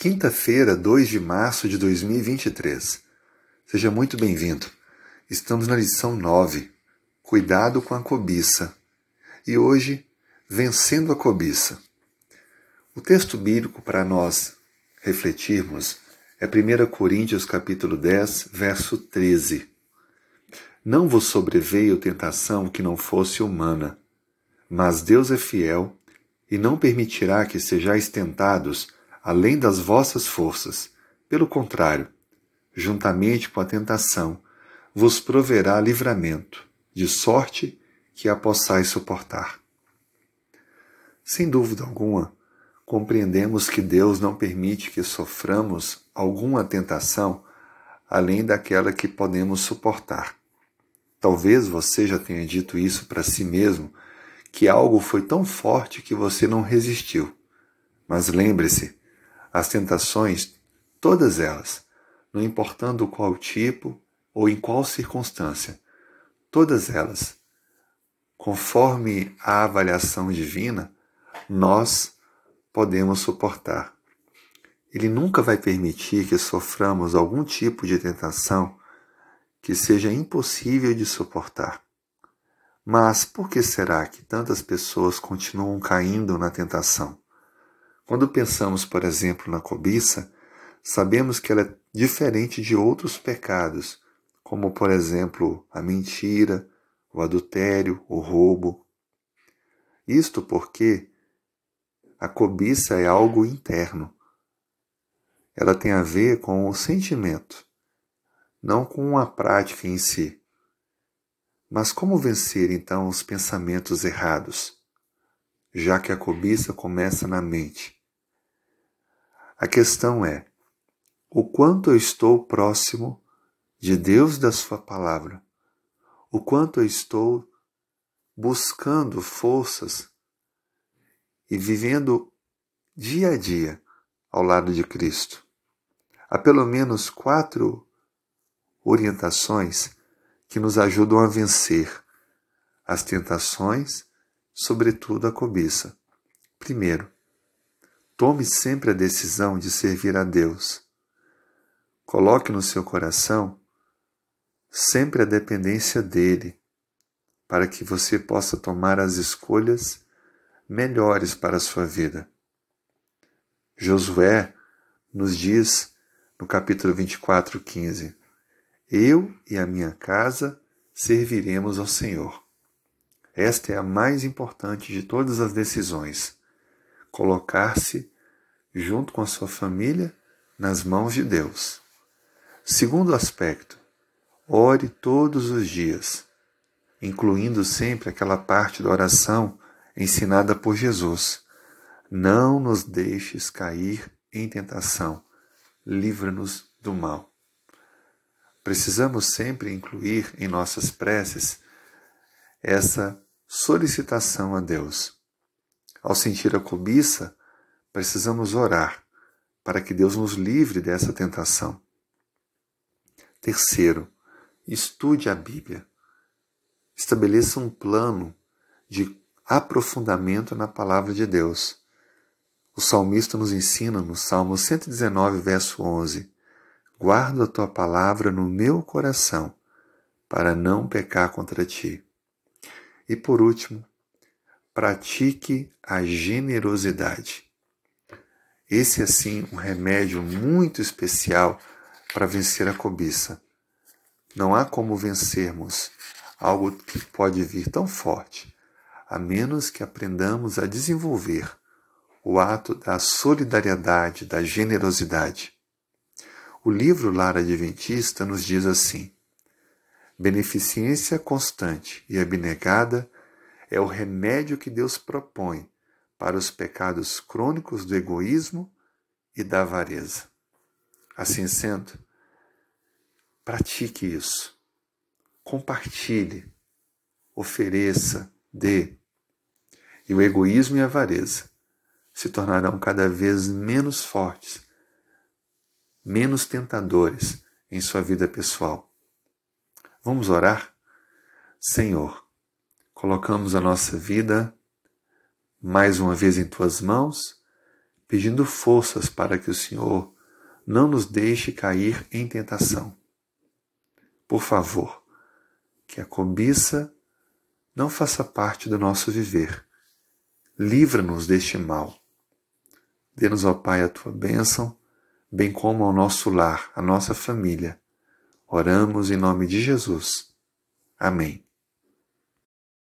Quinta-feira, 2 de março de 2023. Seja muito bem-vindo. Estamos na lição 9. Cuidado com a cobiça. E hoje, vencendo a cobiça. O texto bíblico para nós refletirmos é 1 Coríntios capítulo 10, verso 13. Não vos sobreveio tentação que não fosse humana, mas Deus é fiel e não permitirá que sejais tentados além das vossas forças. Pelo contrário, juntamente com a tentação, vos proverá livramento, de sorte que a possais suportar. Sem dúvida alguma, compreendemos que Deus não permite que soframos alguma tentação além daquela que podemos suportar. Talvez você já tenha dito isso para si mesmo, que algo foi tão forte que você não resistiu. Mas lembre-se, as tentações, todas elas, não importando qual tipo ou em qual circunstância, todas elas, conforme a avaliação divina, nós podemos suportar. Ele nunca vai permitir que soframos algum tipo de tentação que seja impossível de suportar. Mas por que será que tantas pessoas continuam caindo na tentação? Quando pensamos, por exemplo, na cobiça, sabemos que ela é diferente de outros pecados, como, por exemplo, a mentira, o adultério, o roubo. Isto porque a cobiça é algo interno. Ela tem a ver com o sentimento, não com a prática em si. Mas como vencer então os pensamentos errados, já que a cobiça começa na mente? A questão é: o quanto eu estou próximo de Deus da Sua palavra? O quanto eu estou buscando forças e vivendo dia a dia ao lado de Cristo? Há pelo menos quatro orientações que nos ajudam a vencer as tentações, sobretudo a cobiça. Primeiro, Tome sempre a decisão de servir a Deus. Coloque no seu coração sempre a dependência dele, para que você possa tomar as escolhas melhores para a sua vida. Josué nos diz no capítulo 24, 15: Eu e a minha casa serviremos ao Senhor. Esta é a mais importante de todas as decisões colocar-se junto com a sua família nas mãos de Deus. Segundo aspecto, ore todos os dias, incluindo sempre aquela parte da oração ensinada por Jesus. Não nos deixes cair em tentação, livra-nos do mal. Precisamos sempre incluir em nossas preces essa solicitação a Deus ao sentir a cobiça, precisamos orar para que Deus nos livre dessa tentação. Terceiro, estude a Bíblia. Estabeleça um plano de aprofundamento na palavra de Deus. O salmista nos ensina no Salmo 119, verso 11: Guardo a tua palavra no meu coração, para não pecar contra ti. E por último, pratique a generosidade. Esse é sim um remédio muito especial para vencer a cobiça. Não há como vencermos algo que pode vir tão forte, a menos que aprendamos a desenvolver o ato da solidariedade, da generosidade. O livro Lar Adventista nos diz assim: beneficência constante e abnegada é o remédio que Deus propõe para os pecados crônicos do egoísmo e da avareza. Assim sendo, pratique isso. Compartilhe, ofereça, dê. E o egoísmo e a avareza se tornarão cada vez menos fortes, menos tentadores em sua vida pessoal. Vamos orar? Senhor, colocamos a nossa vida mais uma vez em tuas mãos, pedindo forças para que o Senhor não nos deixe cair em tentação. Por favor, que a cobiça não faça parte do nosso viver. Livra-nos deste mal. Dê-nos, ó Pai, a tua bênção, bem como ao nosso lar, a nossa família. Oramos em nome de Jesus. Amém.